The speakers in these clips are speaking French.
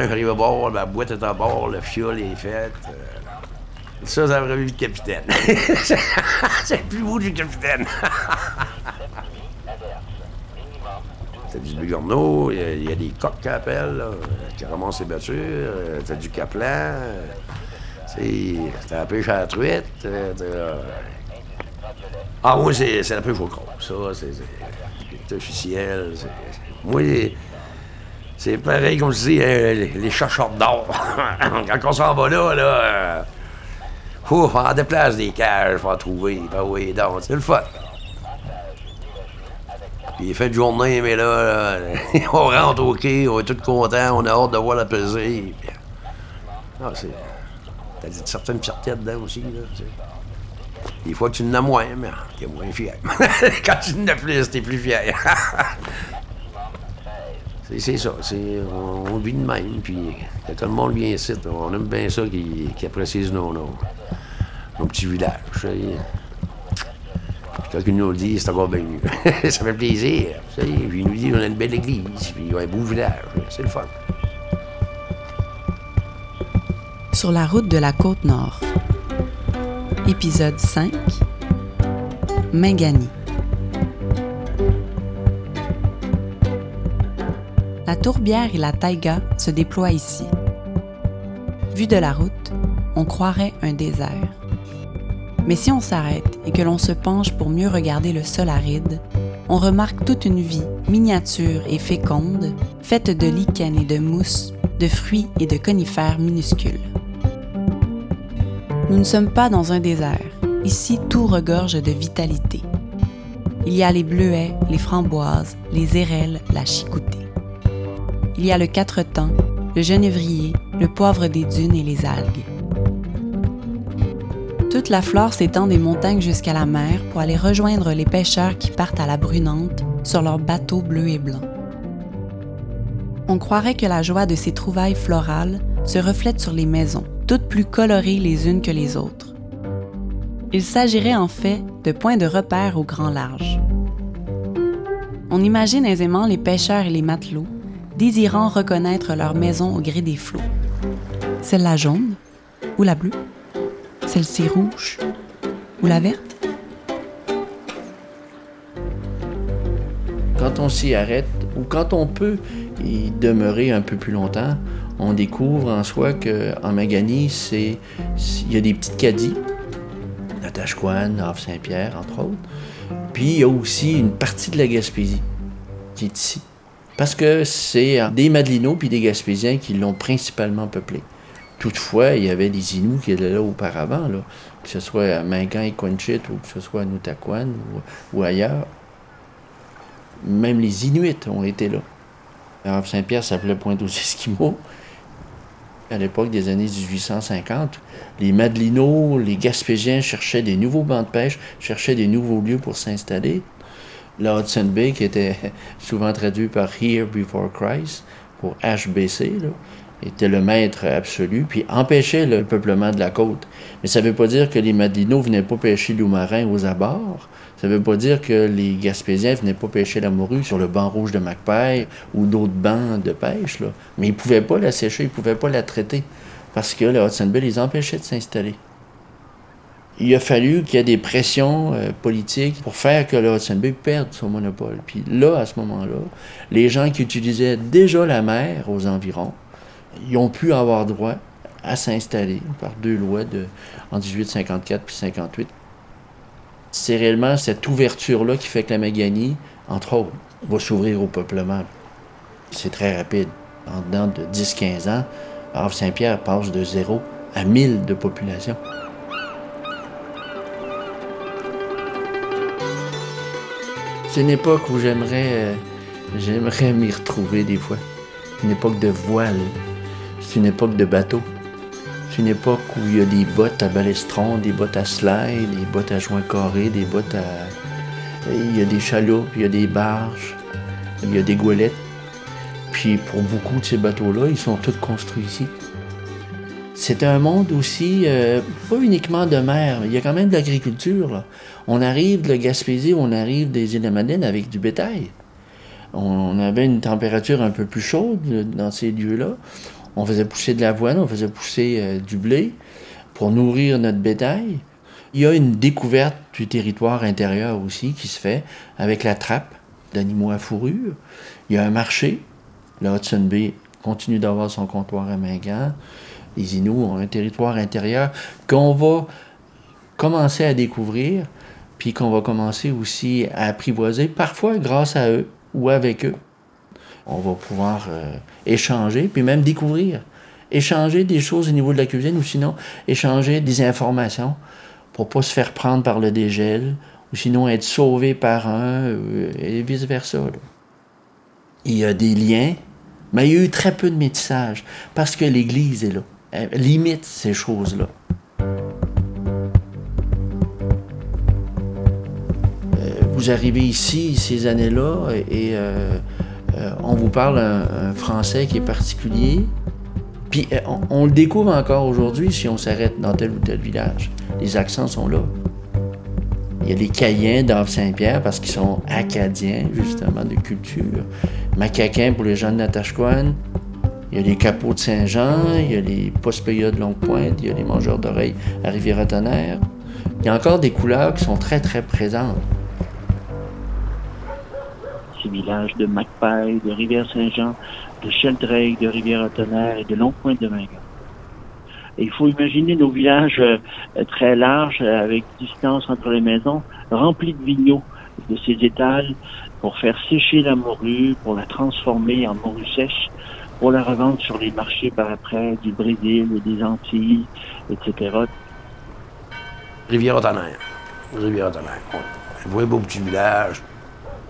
matin, j'arrive à bord, ma boîte est à bord, le fiole est fait. euh, ça, ça aurait vu le capitaine. C'est le plus beau du capitaine. T'as du Bugorneau, il y a- des coques qui appellent, qui les battures, euh, t'as du Caplan, euh, c'est t'as la pêche à la truite, euh, t'as- Ah, moi, c'est c'est la pêche au croc, ça, c'est c'est- c'est officiel. c'est- Moi, c'est pareil comme je dis, euh, les, chercheurs d'or. Quand on s'en va là, là, euh, ouf, on déplace des cages pour en trouver, ben oui, donc, c'est le fun. Puis il fait de journée, mais là, là, on rentre au quai, on est tous contents, on a hâte de voir la pesée. Puis- Ah, c'est. T'as dit certaines fiertés dedans aussi, là, tu sais. Des fois, tu en as moins, mais t'es moins fier. Quand tu en as plus, t'es plus fier. C'est, ça, on, on vit de même, puis tout le monde vient ici, on aime bien ça qui, qui apprécie nos, nos, nos petits villages. quand il nous le dit, c'est encore bien mieux. ça fait plaisir. il nous dit qu'on a une belle église, puis un beau village. C'est le fun. Sur la route de la côte nord. Épisode 5. Mingani. Tourbière et la taïga se déploient ici. Vu de la route, on croirait un désert. Mais si on s'arrête et que l'on se penche pour mieux regarder le sol aride, on remarque toute une vie miniature et féconde, faite de lichens et de mousses, de fruits et de conifères minuscules. Nous ne sommes pas dans un désert. Ici, tout regorge de vitalité. Il y a les bleuets, les framboises, les érelles, la chicoutée. Il y a le quatre-temps, le genévrier, le poivre des dunes et les algues. Toute la flore s'étend des montagnes jusqu'à la mer pour aller rejoindre les pêcheurs qui partent à la brunante sur leurs bateaux bleus et blancs. On croirait que la joie de ces trouvailles florales se reflète sur les maisons, toutes plus colorées les unes que les autres. Il s'agirait en fait de points de repère au grand large. On imagine aisément les pêcheurs et les matelots désirant reconnaître leur maison au gré des flots. Celle-là jaune ou la bleue? Celle-ci rouge ou la verte? Quand on s'y arrête, ou quand on peut y demeurer un peu plus longtemps, on découvre en soi qu'en Maganie, il y a des petites caddies, Natashquan, Havre-Saint-Pierre, entre autres. Puis il y a aussi une partie de la Gaspésie qui est ici. Parce que c'est des Madelinots puis des Gaspésiens qui l'ont principalement peuplé. Toutefois, il y avait des Inuits qui étaient là auparavant, que ce soit à Mingan et Quanchit ou que ce soit à Nutaquan ou, ailleurs. Même les Inuits ont été là. Alors Saint-Pierre s'appelait Pointe aux Esquimaux. À l'époque des années 1850, les Madelinots, les Gaspésiens cherchaient des nouveaux bancs de pêche, cherchaient des nouveaux lieux pour s'installer. La Hudson Bay, qui était souvent traduit par Here Before Christ, pour HBC, là, était le maître absolu, puis empêchait le peuplement de la côte. Mais ça ne veut pas dire que les Madelinots ne venaient pas pêcher loup marin aux abords. Ça ne veut pas dire que les Gaspésiens venaient pas pêcher la morue sur le banc rouge de Macpail ou d'autres bancs de pêche. Mais ils ne pouvaient pas la sécher, ils ne pouvaient pas la traiter parce que la Hudson Bay les empêchait de s'installer. Il a fallu qu'il y ait des pressions euh, politiques pour faire que la Hudson Bay perde son monopole. Puis là, à ce moment-là, les gens qui utilisaient déjà la mer aux environs, ils ont pu avoir droit à s'installer par deux lois en 1854 puis 58. C'est réellement cette ouverture-là qui fait que la Maganie, entre autres, va s'ouvrir au peuplement. C'est très rapide. En dedans de 10-15 ans, Havre-Saint-Pierre passe de 0 à 1000 de population. C'est une époque où j'aimerais, euh, j'aimerais m'y retrouver des fois. Une époque de voile. C'est une époque de bateau. C'est une époque où il y a des bottes à balestron, des bottes à slide, des bottes à joints carrés, des bottes à. Il y a des chaloupes, il y a des barges, il y a des goélettes. Puis pour beaucoup de ces bateaux-là, ils sont tous construits ici. C'est un monde aussi, euh, pas uniquement de mer, il y a quand même de l'agriculture. On arrive de la Gaspésie, on arrive des îles de avec du bétail. On avait une température un peu plus chaude dans ces lieux-là. On faisait pousser de l'avoine, on faisait pousser euh, du blé pour nourrir notre bétail. Il y a une découverte du territoire intérieur aussi qui se fait avec la trappe d'animaux à fourrure. Il y a un marché. Le Hudson Bay continue d'avoir son comptoir à Mingan. Les Inuits ont un territoire intérieur qu'on va commencer à découvrir, puis qu'on va commencer aussi à apprivoiser, parfois grâce à eux ou avec eux. On va pouvoir euh, échanger, puis même découvrir. Échanger des choses au niveau de la cuisine ou sinon échanger des informations pour pas se faire prendre par le dégel ou sinon être sauvé par un euh, et vice-versa. Il y a des liens, mais il y a eu très peu de métissage parce que l'Église est là. Elle limite ces choses-là. Euh, vous arrivez ici ces années-là et euh, on vous parle un, français qui est particulier. Puis euh, on, le découvre encore aujourd'hui si on s'arrête dans tel ou tel village. Les accents sont là. Il y a les Caïens d'Ave Saint-Pierre parce qu'ils sont acadiens, justement, de culture. Macaquins pour les gens de Natashquan. Il y a les Capots de Saint-Jean, il y a les Pospeyas de Longue-Pointe, il y a les Mangeurs d'oreilles à Rivière-Tonnerre. Il y a encore des couleurs qui sont très, très présentes ces villages de Macpail, de Rivière-Saint-Jean, de Sheldrake, de Rivière-à-Tonnerre et de Long-Pointe de Mingan. Il faut imaginer nos villages euh, très larges, avec distance entre les maisons, remplis de vignoux, de ces étals, pour faire sécher la morue, pour la transformer en morue sèche, pour la revendre sur les marchés par après du Brésil et des Antilles, etc. Rivière-à-Tonnerre. Rivière-à-Tonnerre. Un vrai beau petit village.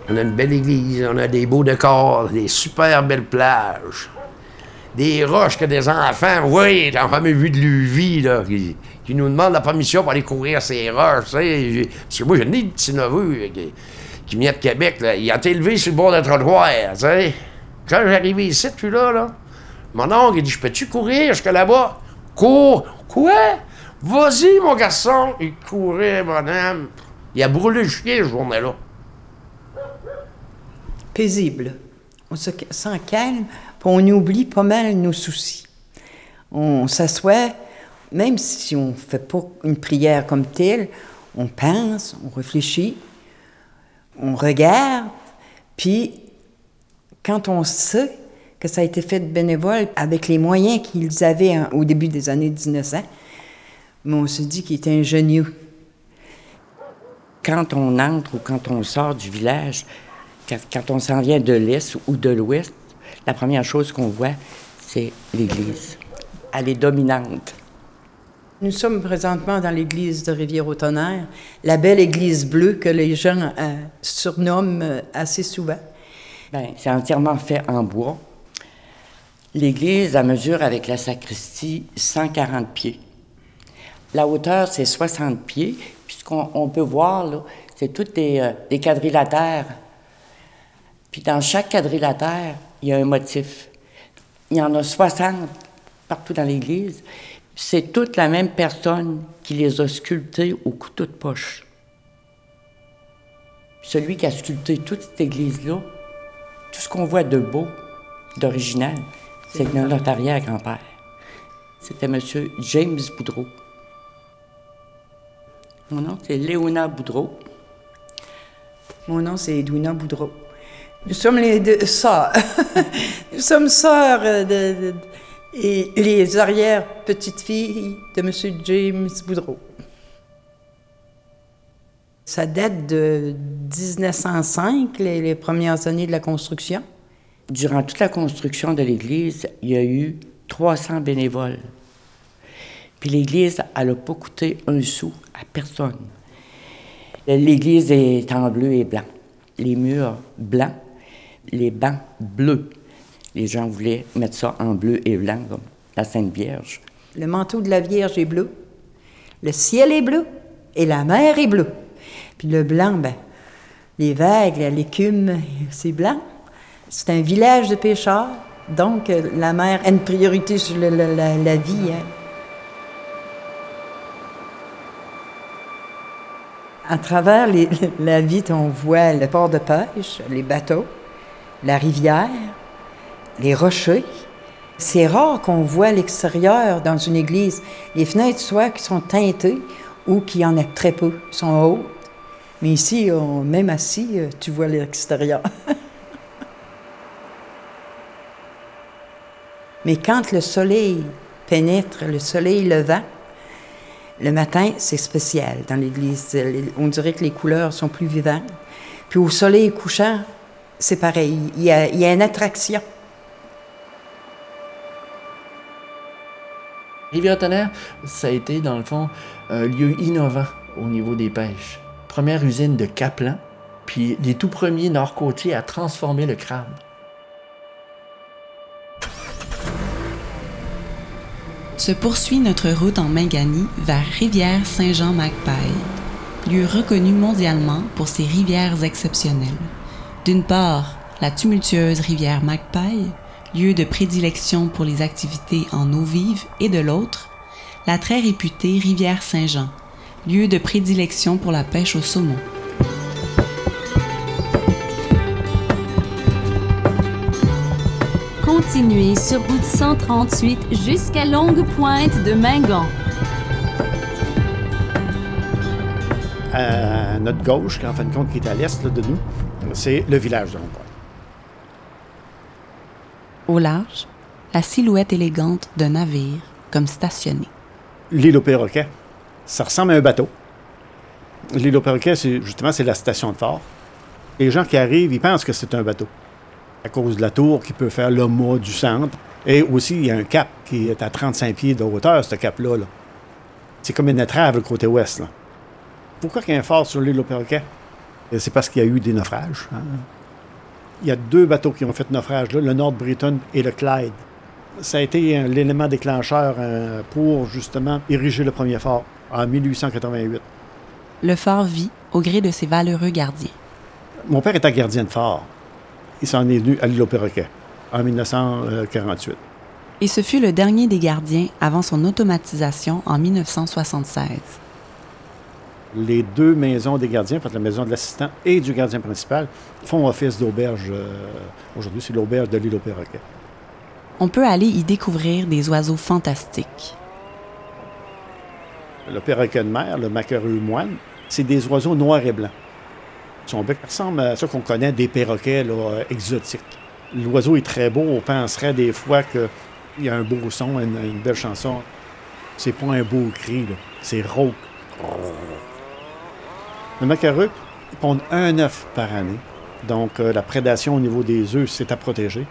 On a une belle église, on a des beaux décors, des super belles plages, des roches que des enfants, oui, j'en jamais vu de vie, là, qui, nous demandent la permission pour aller courir ces roches, tu sais. Parce que moi, j'ai un petit neveu qui, qui vient de Québec, là, il a été élevé sur le bord d'un trottoir, tu sais. Quand j'arrivais ici, puis là, là, mon oncle, il dit, je peux-tu courir jusqu'à là-bas? Cours! Quoi? Vas-y, mon garçon! Il courait, mon âme. Il a brûlé le chien, ce journée-là paisible. On se sent calme, puis on oublie pas mal nos soucis. On s'assoit, même si on ne fait pas une prière comme telle, on pense, on réfléchit, on regarde, puis quand on sait que ça a été fait de avec les moyens qu'ils avaient au début des années 1900, mais on se dit qu'il était ingénieux. Quand on entre ou quand on sort du village, quand on s'en vient de l'Est ou de l'Ouest, la première chose qu'on voit, c'est l'Église. Elle est dominante. Nous sommes présentement dans l'église de Rivière-au-Tonnerre, la belle église bleue que les gens euh, surnomment euh, assez souvent. Bien, c'est entièrement fait en bois. L'église a mesure avec la sacristie 140 pieds. La hauteur, c'est 60 pieds, puisqu'on peut voir, là, c'est tous des, euh, des quadrilatères puis dans chaque quadrilatère, il y a un motif. Il y en a 60 partout dans l'Église. C'est toute la même personne qui les a sculptés au couteau de poche. Celui qui a sculpté toute cette église-là, tout ce qu'on voit de beau, d'original, c'est notre arrière-grand-père. C'était M. James Boudreau. Mon nom, c'est Léona Boudreau. Mon nom, c'est Edwina Boudreau. Nous sommes les deux sœurs. Nous sommes sœurs de, et les arrière-petites-filles de M. James Boudreau. Ça date de 1905, les, les, premières années de la construction. Durant toute la construction de l'église, il y a eu 300 bénévoles. Puis l'église, elle n'a pas coûté un sou à personne. L'église est en bleu et blanc. Les murs blancs les bancs bleus. Les gens voulaient mettre ça en bleu et blanc, comme la Sainte Vierge. Le manteau de la Vierge est bleu, le ciel est bleu et la mer est bleue. Puis le blanc, ben, les vagues, l'écume, c'est blanc. C'est un village de pêcheurs, donc euh, la mer a une priorité sur la, vie. Hein. À travers la vitre, on voit le port de pêche, les bateaux, la rivière, les rochers, C'est rare qu'on voit l'extérieur dans une église. Les fenêtres, soit qui sont teintées ou qui en a très peu, sont hautes. Mais ici, même assis, euh, tu vois l'extérieur. Mais quand le soleil pénètre, le soleil levant, le matin, c'est spécial dans l'église. On dirait que les couleurs sont plus vivantes. Puis au soleil couchant, c'est pareil. Il y, a, il y a une attraction. Rivière-Tonnerre, ça a été, dans le fond, un lieu innovant au niveau des pêches. Première usine de Kaplan, puis les tout premiers nord-côtiers à transformer le crabe. Se poursuit notre route en Mingani vers Rivière-Saint-Jean-Magpie, lieu reconnu mondialement pour ses rivières exceptionnelles. D'une part, la tumultueuse rivière Magpie, lieu de prédilection pour les activités en eau vive, et de l'autre, la très réputée rivière Saint-Jean, lieu de prédilection pour la pêche au saumon. Continuez sur route 138 jusqu'à Longue Pointe de Mingan. À notre gauche, en fin de compte, qui est à l'est de nous, c'est le village de Longue-Pointe. Au large, la silhouette élégante d'un navire, comme stationné. L'île au perroquet, ça ressemble à un bateau. L'île au perroquet, justement, c'est la station de phare. Les gens qui arrivent, ils pensent que c'est un bateau. À cause de la tour qui peut faire le mât du centre. Et aussi, il y a un cap qui est à 35 pieds de hauteur, ce cap-là. là. C'est comme une étrave, le côté ouest. Pourquoi il y a un phare sur l'île au perroquet? Et C'est parce qu'il y a eu des naufrages. hein. Il y a deux bateaux qui ont fait naufrage, là, le Nord Briton et le Clyde. Ça a été euh, l'élément déclencheur euh, pour justement ériger le premier phare en 1888. Le phare vit au gré de ses valeureux gardiens. Mon père était gardien de phare. Il s'en est venu à l'île au perroquet en 1948. Et ce fut le dernier des gardiens avant son automatisation en 1976. Les deux maisons des gardiens, la maison de l'assistant et du gardien principal, font office d'auberge. euh, Aujourd'hui, c'est l'auberge de l'île au perroquet. On peut aller y découvrir des oiseaux fantastiques. Le perroquet de mer, le maquereux moine, c'est des oiseaux noirs et blancs. Son bec ressemble à ça qu'on connaît des perroquets exotiques. L'oiseau est très beau, on penserait des fois qu'il y a un beau son, une, belle chanson. C'est pas un beau cri, c'est rauque. Le macareux, pondent un œuf par année. Donc, euh, la prédation au niveau des œufs, c'est à protéger.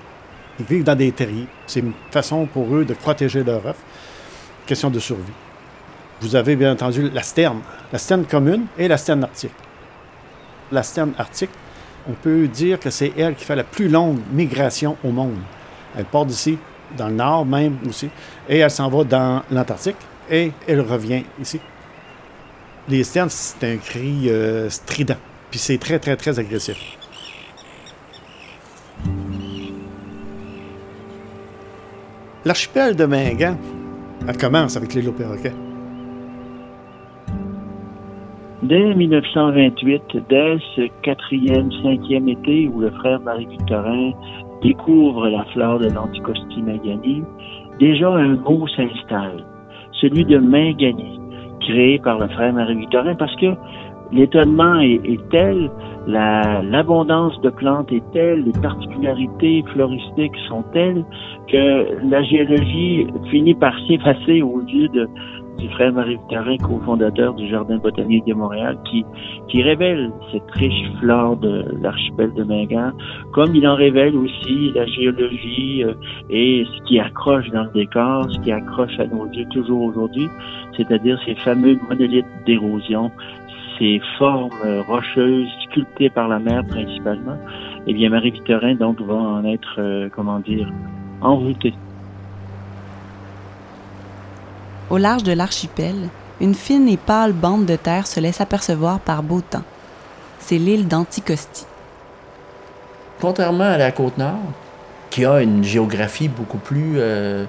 Ils vivent dans des terriers. C'est une façon pour eux de protéger leur œuf. Question de survie. Vous avez bien entendu la sterne, la sterne commune et la sterne arctique. La sterne arctique, on peut dire que c'est elle qui fait la plus longue migration au monde. Elle part d'ici, dans le nord même aussi, et elle s'en va dans l'Antarctique, et elle revient ici. Les sternes, c'est un cri euh, strident, puis c'est très, très, très agressif. L'archipel de Mingan, elle commence avec l'île au perroquet. Dès 1928, dès ce quatrième, cinquième été où le frère Marie-Victorin découvre la flore de l'Anticosti Mangani, déjà un mot s'installe, celui de Mangani, créé par le frère Marie-Victorin, parce que l'étonnement est, tel, la- l'abondance de plantes est telle, les particularités floristiques sont telles, que la géologie finit par s'effacer aux yeux de, du frère Marie-Victorin, cofondateur du Jardin botanique de Montréal, qui, qui révèle cette riche flore de l'archipel de Mingan, comme il en révèle aussi la géologie euh, et ce qui accroche dans le décor, ce qui accroche à nos yeux toujours aujourd'hui, c'est-à-dire ces fameux monolithes d'érosion, ces formes euh, rocheuses sculptées par la mer principalement. Eh bien, Marie-Victorin, donc, va en être, euh, comment dire, envoûtée. Au large de l'archipel, une fine et pâle bande de terre se laisse apercevoir par beau temps. C'est l'île d'Anticosti. Contrairement à la côte nord, qui a une géographie beaucoup plus euh,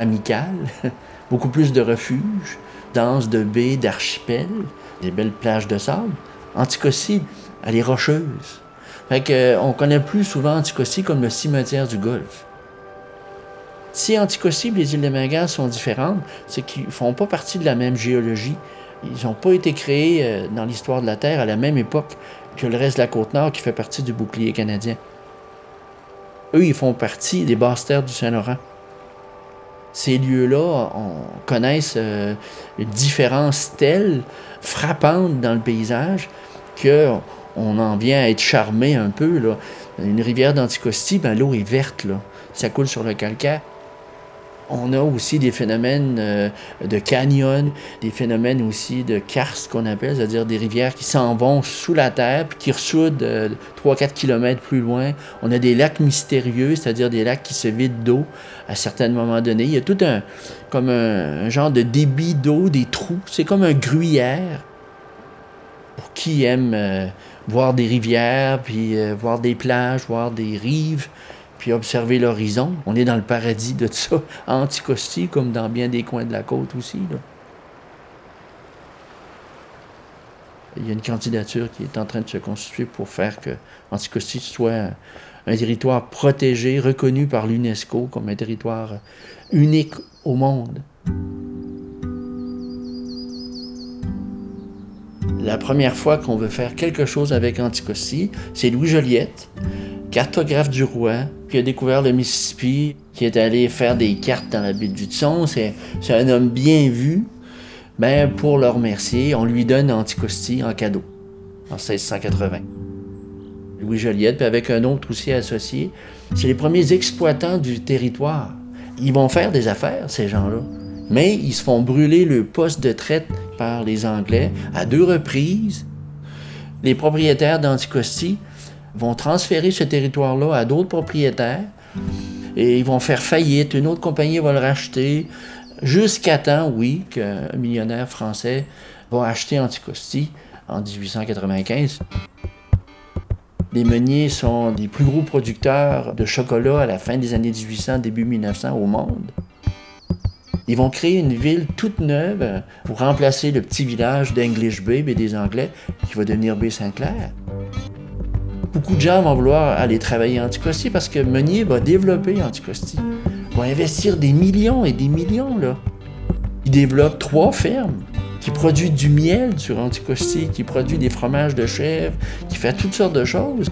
amicale, beaucoup plus de refuges, dense de baies, d'archipels, des belles plages de sable, Anticosti, elle est rocheuse. Fait que, euh, on connaît plus souvent Anticosti comme le cimetière du Golfe. Si Anticosti et les îles de Mingan sont différentes, c'est qu'ils ne font pas partie de la même géologie. Ils n'ont pas été créés euh, dans l'histoire de la Terre à la même époque que le reste de la côte nord qui fait partie du bouclier canadien. Eux, ils font partie des basses terres du Saint-Laurent. Ces lieux-là on connaissent euh, une différence telle, frappante dans le paysage, que on en vient à être charmé un peu. Une rivière d'Anticosti, ben, l'eau est verte, ça coule sur le calcaire. On a aussi des phénomènes euh, de canyon, des phénomènes aussi de karst qu'on appelle, c'est-à-dire des rivières qui s'en vont sous la terre puis qui ressoudent 3-4 km plus loin. On a des lacs mystérieux, c'est-à-dire des lacs qui se vident d'eau à certains moments donnés. Il y a tout un, comme un, genre de débit d'eau, des trous. C'est comme un gruyère. Pour qui aime euh, voir des rivières, puis euh, voir des plages, voir des rives, puis observer l'horizon. On est dans le paradis de ça, à Anticosti, comme dans bien des coins de la côte aussi. Il y a une candidature qui est en train de se constituer pour faire que Anticosti soit un, territoire protégé, reconnu par l'UNESCO comme un territoire unique au monde. La première fois qu'on veut faire quelque chose avec Anticosti, c'est Louis Joliette, cartographe du roi, qui a découvert le Mississippi, qui est allé faire des cartes dans la baie du Tson. C'est un homme bien vu. Ben, pour le remercier, on lui donne Anticosti en cadeau, en 1680. Louis Joliette, puis avec un autre aussi associé, c'est les premiers exploitants du territoire. Ils vont faire des affaires, ces gens-là mais ils se font brûler le poste de traite par les Anglais à deux reprises. Les propriétaires d'Anticosti vont transférer ce territoire-là à d'autres propriétaires et ils vont faire faillite. Une autre compagnie va le racheter jusqu'à temps, oui, qu'un millionnaire français va acheter Anticosti en 1895. Les meuniers sont des plus gros producteurs de chocolat à la fin des années 1800, début 1900 au monde. Ils vont créer une ville toute neuve pour remplacer le petit village d'English Bay et des Anglais qui va devenir Bay Saint-Clair. Beaucoup de gens vont vouloir aller travailler en Anticosti parce que Meunier va développer Anticosti. va investir des millions et des millions. Là. Il développe trois fermes qui produisent du miel sur Anticosti, qui produit des fromages de chèvre, qui fait toutes sortes de choses.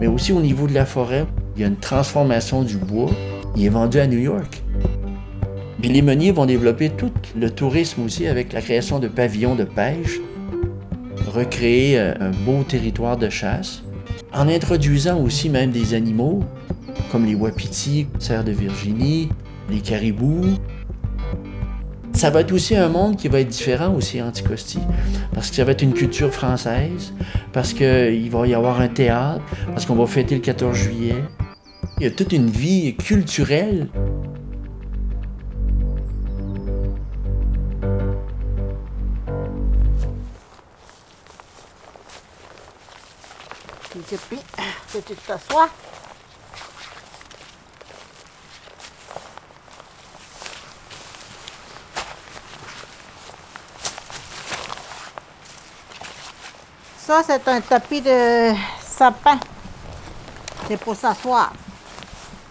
Mais aussi au niveau de la forêt, il y a une transformation du bois. Il est vendu à New York. Les meuniers vont développer tout le tourisme aussi avec la création de pavillons de pêche, recréer euh, un beau territoire de chasse, en introduisant aussi même des animaux comme les wapitis, cerfs de Virginie, les caribous. Ça va être aussi un monde qui va être différent aussi Anticosti, parce que ça va être une culture française, parce qu'il va y avoir un théâtre, parce qu'on va fêter le 14 juillet. Il y a toute une vie culturelle Ça, c'est un tapis de sapin. C'est pour s'asseoir.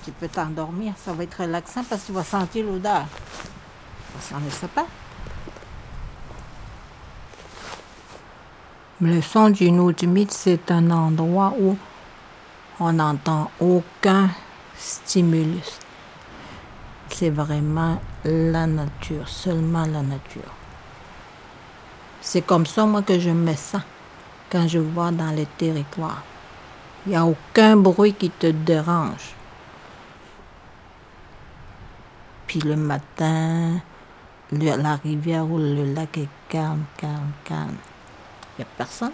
Tu peux t'endormir, ça va être relaxant parce que tu vas sentir l'odeur. Ça sent le sapin. Le son d'une eau c'est un endroit où on n'entend aucun stimulus. C'est vraiment la nature, seulement la nature. C'est comme ça, moi, que je me sens quand je vois dans les territoires. Il n'y a aucun bruit qui te dérange. Puis le matin, la rivière ou le lac est calme, calme, calme. Il n'y a personne.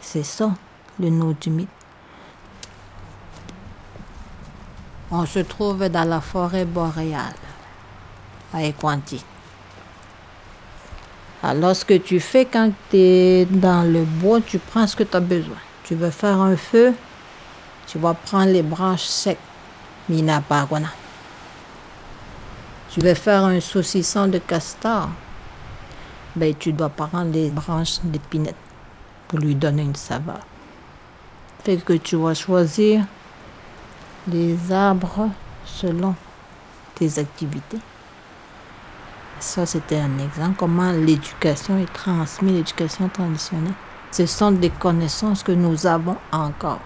C'est ça, le nom du On se trouve dans la forêt boréale, à Equanti. Alors, ce que tu fais quand tu es dans le bois, tu prends ce que tu as besoin. Tu veux faire un feu, tu vas prendre les branches secs, mina Tu veux faire un saucisson de castor, ben, tu dois prendre les branches d'épinette pour lui donner une saveur. Que tu vas choisir les arbres selon tes activités. Ça, c'était un exemple, comment l'éducation est transmise, l'éducation traditionnelle. Ce sont des connaissances que nous avons encore.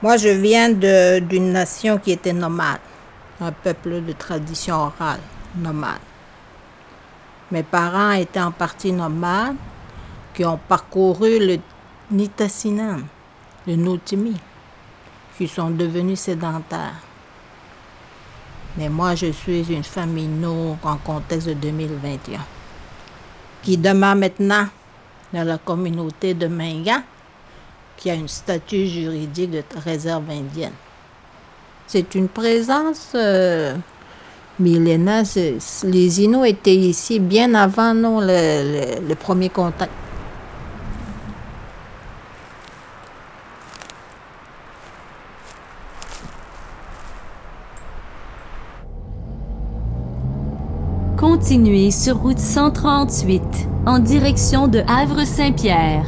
Moi, je viens d'une nation qui était nomade, un peuple de tradition orale, nomade. Mes parents étaient en partie nomades, qui ont parcouru le Nitassinan, le Notimi, qui sont devenus sédentaires. Mais moi, je suis une famille no en contexte de 2021, qui demeure maintenant dans la communauté de Minga, qui a une statut juridique de réserve indienne. C'est une présence euh, millénaire. Les Inuits étaient ici bien avant nous, le premier contact. Continuez sur route 138 en direction de Havre-Saint-Pierre.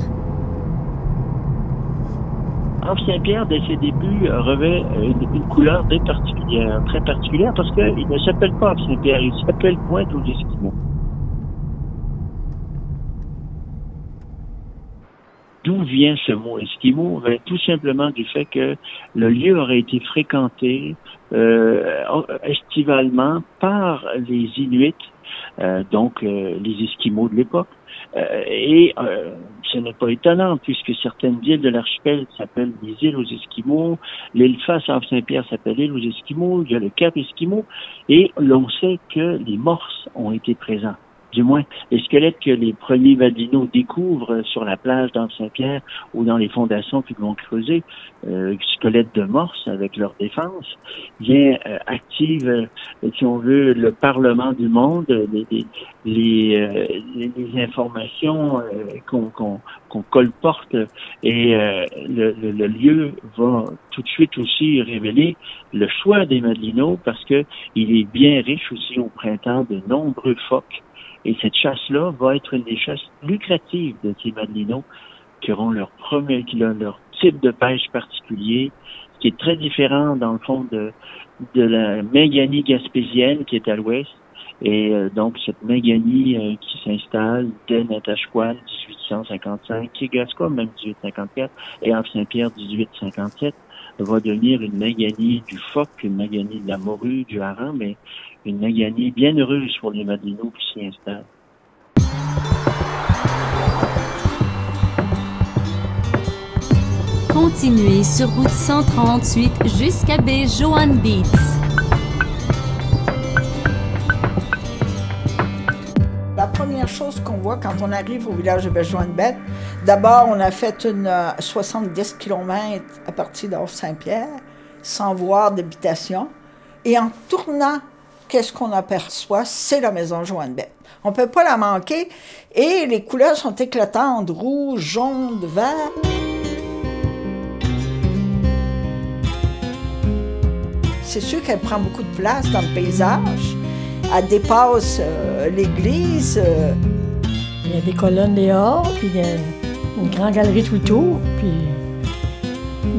Havre-Saint-Pierre, dès ses débuts, revêt une, couleur très particulière, très particulière parce qu'il ne s'appelle pas Havre-Saint-Pierre, il s'appelle Pointe aux Esquimaux. D'où vient ce mot Esquimau? Ben, Tout simplement du fait que le lieu aurait été fréquenté euh, estivalement par les Inuits, euh, donc euh, les Esquimaux de l'époque. et ce n'est pas étonnant puisque certaines villes de l'archipel s'appellent les îles aux Esquimaux, l'île face à Saint-Pierre s'appelle l'île aux Esquimaux, il y a le Cap Esquimau, et l'on sait que les Morses ont été présents du moins les squelettes que les premiers Vadinos découvrent sur la plage dans Saint-Pierre ou dans les fondations qu'ils vont creuser, euh, squelettes de morse avec leur défense, bien euh, active, euh, si on veut, le Parlement du monde, les, les, euh, les, informations qu'on qu'on colporte et le, le, lieu va tout de suite aussi révéler le choix des Madelinos parce que il est bien riche aussi au printemps de nombreux phoques et cette chasse-là va être une des chasses lucratives de ces madelinos qui auront leur premier, qui ont leur type de pêche particulier, qui est très différent dans le fond de, de la méganie gaspésienne qui est à l'ouest. Et euh, donc cette méganie euh, qui s'installe dès Natashquan 1855, qui est Gascois même 1854, et en Saint-Pierre 1857, va devenir une méganie du phoque, une méganie de la morue, du hareng, mais une Nagani bien heureuse pour les Madelinos qui s'y installent. Continuez sur route 138 jusqu'à baie Joan Beats. La première chose qu'on voit quand on arrive au village de Baie-Joan-Bête, d'abord, on a fait une 70 euh, km à partir d'Or-Saint-Pierre, sans voir d'habitation. Et en tournant qu'est-ce qu'on aperçoit? C'est la maison Joanne-Bête. On ne peut pas la manquer. Et les couleurs sont éclatantes, rouge, jaune, vert. C'est sûr qu'elle prend beaucoup de place dans le paysage. Elle dépasse euh, l'église. Euh. Il y a des colonnes dehors, puis il y a une grande galerie tout autour, puis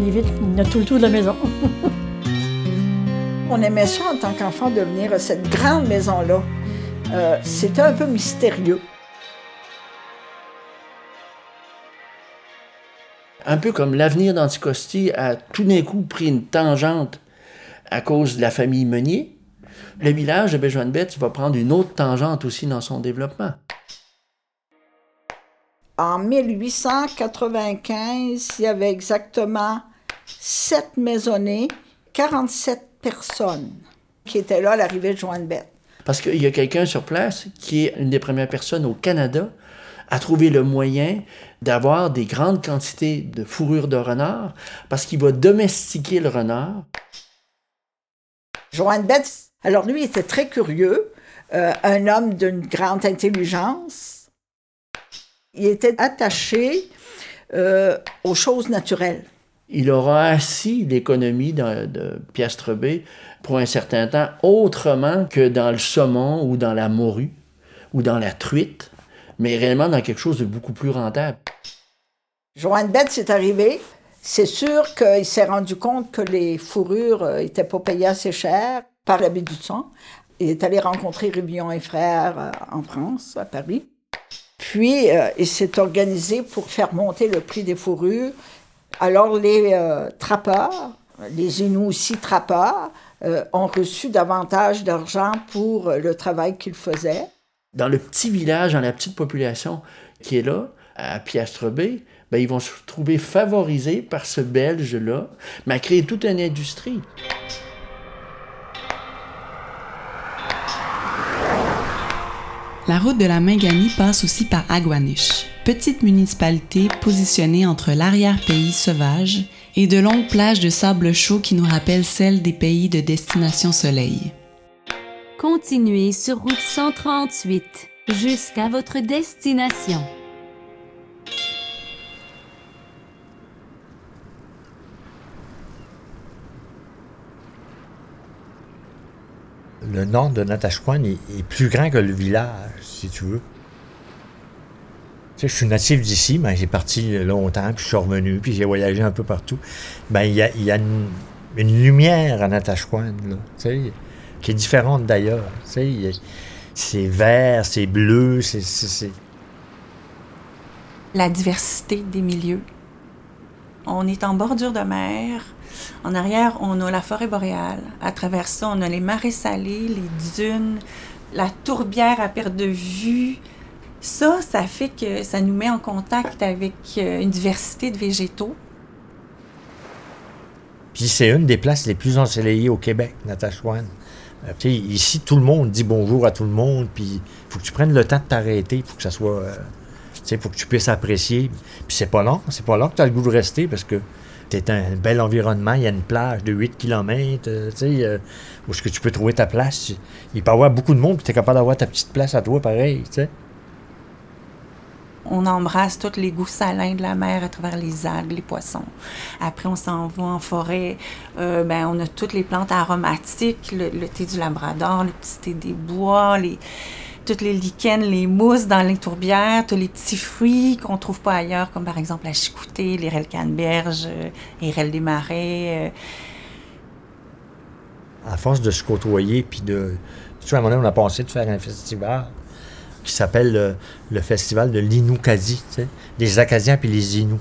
les vitres, il y a tout le tour de la maison. On aimait ça en tant qu'enfant de venir à cette grande maison-là. Euh, c'était un peu mystérieux. Un peu comme l'avenir d'Anticosti a tout d'un coup pris une tangente à cause de la famille Meunier, le village de Béjoine-Bête va prendre une autre tangente aussi dans son développement. En 1895, il y avait exactement sept maisonnées, 47 personnes qui étaient là à l'arrivée de Joanne-Bête. Parce qu'il y a quelqu'un sur place qui est une des premières personnes au Canada à trouver le moyen d'avoir des grandes quantités de fourrure de renard parce qu'il va domestiquer le renard. Joanne-Bête, alors lui, était très curieux, euh, un homme d'une grande intelligence. Il était attaché euh, aux choses naturelles il aura assis l'économie de, Piastre pour un certain temps autrement que dans le saumon ou dans la morue ou dans la truite, mais réellement dans quelque chose de beaucoup plus rentable. Joanne Bête, c'est arrivé. C'est sûr qu'il s'est rendu compte que les fourrures n'étaient pas payées assez cher par la baie du sang. Il est allé rencontrer Rubillon et Frères en France, à Paris. Puis, il s'est organisé pour faire monter le prix des fourrures. Alors, les trappeurs, les Inuits aussi trappeurs, ont reçu davantage d'argent pour le travail qu'ils faisaient. Dans le petit village, dans la petite population qui est là, à Piastre Bay, ben, ils vont se trouver favorisés par ce Belge-là, mais à créer toute une industrie. La route de la Mingani passe aussi par Aguaniche, petite municipalité positionnée entre l'arrière-pays sauvage et de longues plages de sable chaud qui nous rappellent celles des pays de destination soleil. Continuez sur route 138 jusqu'à votre destination. le nord de Natashquan est, plus grand que le village, si tu veux. Je suis natif d'ici, mais j'ai parti longtemps, puis je suis revenu, puis j'ai voyagé un peu partout. Ben, il y a, une, lumière à Natashquan, là, tu sais, qui est différente d'ailleurs. Tu sais, c'est vert, c'est bleu, c'est... La diversité des milieux. On est en bordure de mer, en arrière, on a la forêt boréale. À travers ça, on a les marais salés, les dunes, la tourbière à perte de vue. Ça, ça fait que ça nous met en contact avec euh, une diversité de végétaux. Puis c'est une des places les plus ensoleillées au Québec, Natashwan. Euh, ici, tout le monde dit bonjour à tout le monde, puis faut que tu prennes le temps de t'arrêter pour que ça soit. Euh, il faut que tu puisses apprécier. Puis c'est pas long, c'est pas long que tu as le goût de rester parce que c'est un bel environnement, il y a une plage de 8 km, euh, tu euh, où est-ce que tu peux trouver ta place? Il peut y avoir beaucoup de monde, puis tu es capable d'avoir ta petite place à toi, pareil, tu sais. On embrasse tous les goûts salins de la mer à travers les algues, les poissons. Après, on s'en va en forêt. Euh, ben, on a toutes les plantes aromatiques, le, thé du Labrador, le petit thé des bois, les, les lichens, les mousses dans les tourbières, tous les petits fruits qu'on trouve pas ailleurs, comme par exemple la chicoutée, l'irel canneberge, l'irel des marais. Euh. À force de se côtoyer, puis de... Tu vois, à un moment donné, on a pensé de faire un festival qui s'appelle le, festival de sais, les Acadiens puis les Inuits.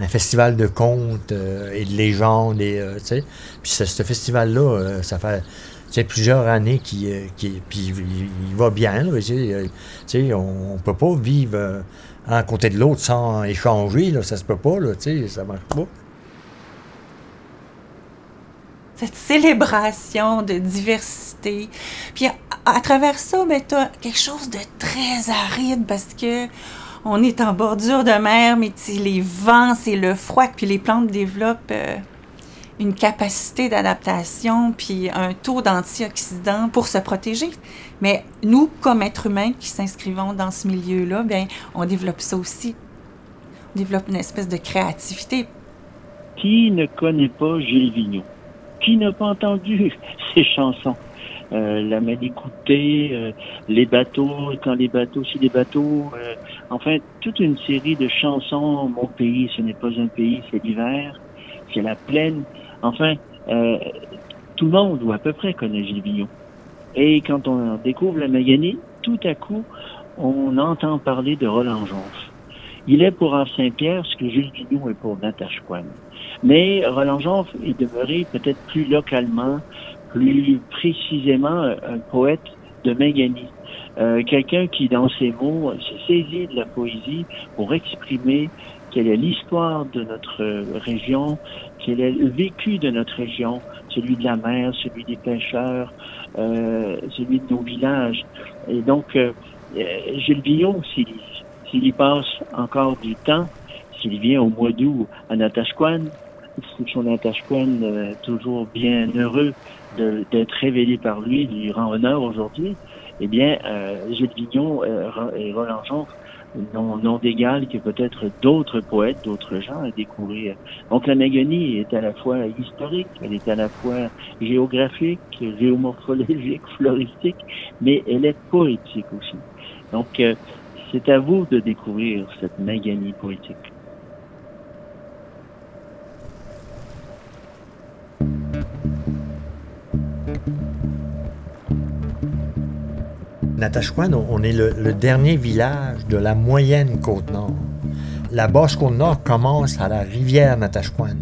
Un festival de contes euh, et de légendes, et, euh. Puis ce, festival-là, ça fait plusieurs années qui, euh, qui puis il, va bien. Là, on ne peut pas vivre euh, à côté de l'autre sans échanger. Là, ça se peut pas. Là, ça marche pas. Cette célébration de diversité. Puis à, travers ça, ben, tu as quelque chose de très aride parce que on est en bordure de mer, mais les vents, c'est le froid, puis les plantes développent. Euh, une capacité d'adaptation puis un taux d'antioxydants pour se protéger. Mais nous, comme êtres humains qui s'inscrivons dans ce milieu-là, bien, on développe ça aussi. On développe une espèce de créativité. Qui ne connaît pas Gilles Vigneault? Qui n'a pas entendu ses chansons? Euh, la Malécoutée, euh, les bateaux, quand les bateaux, si les bateaux, euh, enfin, toute une série de chansons. Mon pays, ce n'est pas un pays, c'est l'hiver, c'est la plaine. Enfin, euh, tout le monde, ou à peu près, connaît Gilles Vigneault. Et quand on découvre la Maganie, tout à coup, on entend parler de Roland Jonf. Il est pour Saint-Pierre ce que Gilles Vigneault est pour Natashquan. Mais Roland Jonf est demeuré peut-être plus localement, plus précisément un poète de Maganie. Euh, quelqu'un qui, dans ses mots, s'est saisi de la poésie pour exprimer quelle est l'histoire de notre région, quel est le vécu de notre région, celui de la mer, celui des pêcheurs, euh, celui de nos villages. Et donc, euh, euh Gilles Billon, s'il y passe encore du temps, s'il vient au mois d'août à Natashquan, son Natashquan euh, toujours bien heureux d'être révélé par lui, lui rend honneur aujourd'hui, eh bien, euh, Gilles Vignon et Roland Jean non, d'égal que peut-être d'autres poètes, d'autres gens à découvrir. Donc la Mégonie est à la fois historique, elle est à la fois géographique, géomorphologique, floristique, mais elle est poétique aussi. Donc euh, c'est à vous de découvrir cette Mégonie poétique. Natashquan, on est le, dernier village de la moyenne côte nord. La basse côte nord commence à la rivière Natashquan.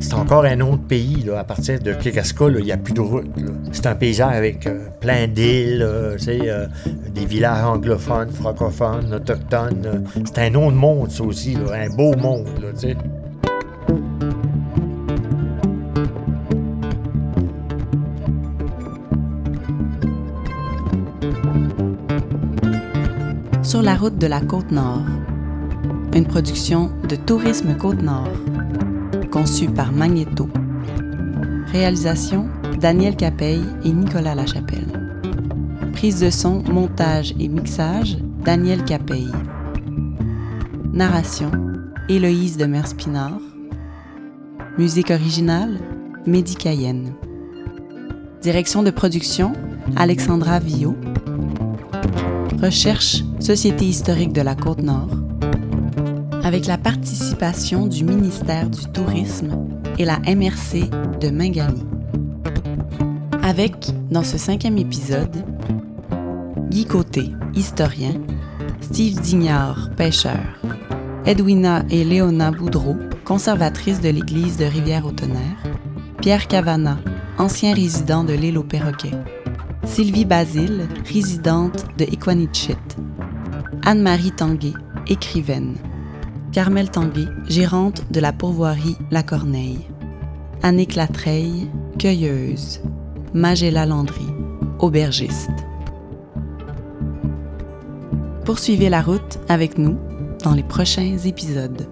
C'est encore un autre pays. Là, à partir de Kekaska, il n'y a plus de route. C'est un paysage avec euh, plein d'îles, euh, euh, des villages anglophones, francophones, autochtones. C'est un autre monde, ça aussi, un beau monde. La route de la Côte-Nord. Une production de Tourisme Côte-Nord. Conçue par Magneto. Réalisation Daniel Capeille et Nicolas Lachapelle. Prise de son, montage et mixage Daniel Capeille. Narration Héloïse de Merspinard. Musique originale Mehdi Cayenne. Direction de production Alexandra Villot. Recherche Société historique de la Côte-Nord. Avec la participation du ministère du Tourisme et la MRC de Mingani. Avec, dans ce cinquième épisode, Guy Côté, historien, Steve Dignard, pêcheur, Edwina et Léona Boudreau, conservatrices de l'église de Rivière-au-Tonnerre, Pierre Cavana, ancien résident de l'île aux perroquets, Sylvie Basile, résidente de Equanichit, Anne-Marie Tanguay, écrivaine, Carmel Tanguay, gérante de la pourvoirie La Corneille, Annick Latreille, cueilleuse, Magella Landry, aubergiste. Poursuivez la route avec nous dans les prochains épisodes.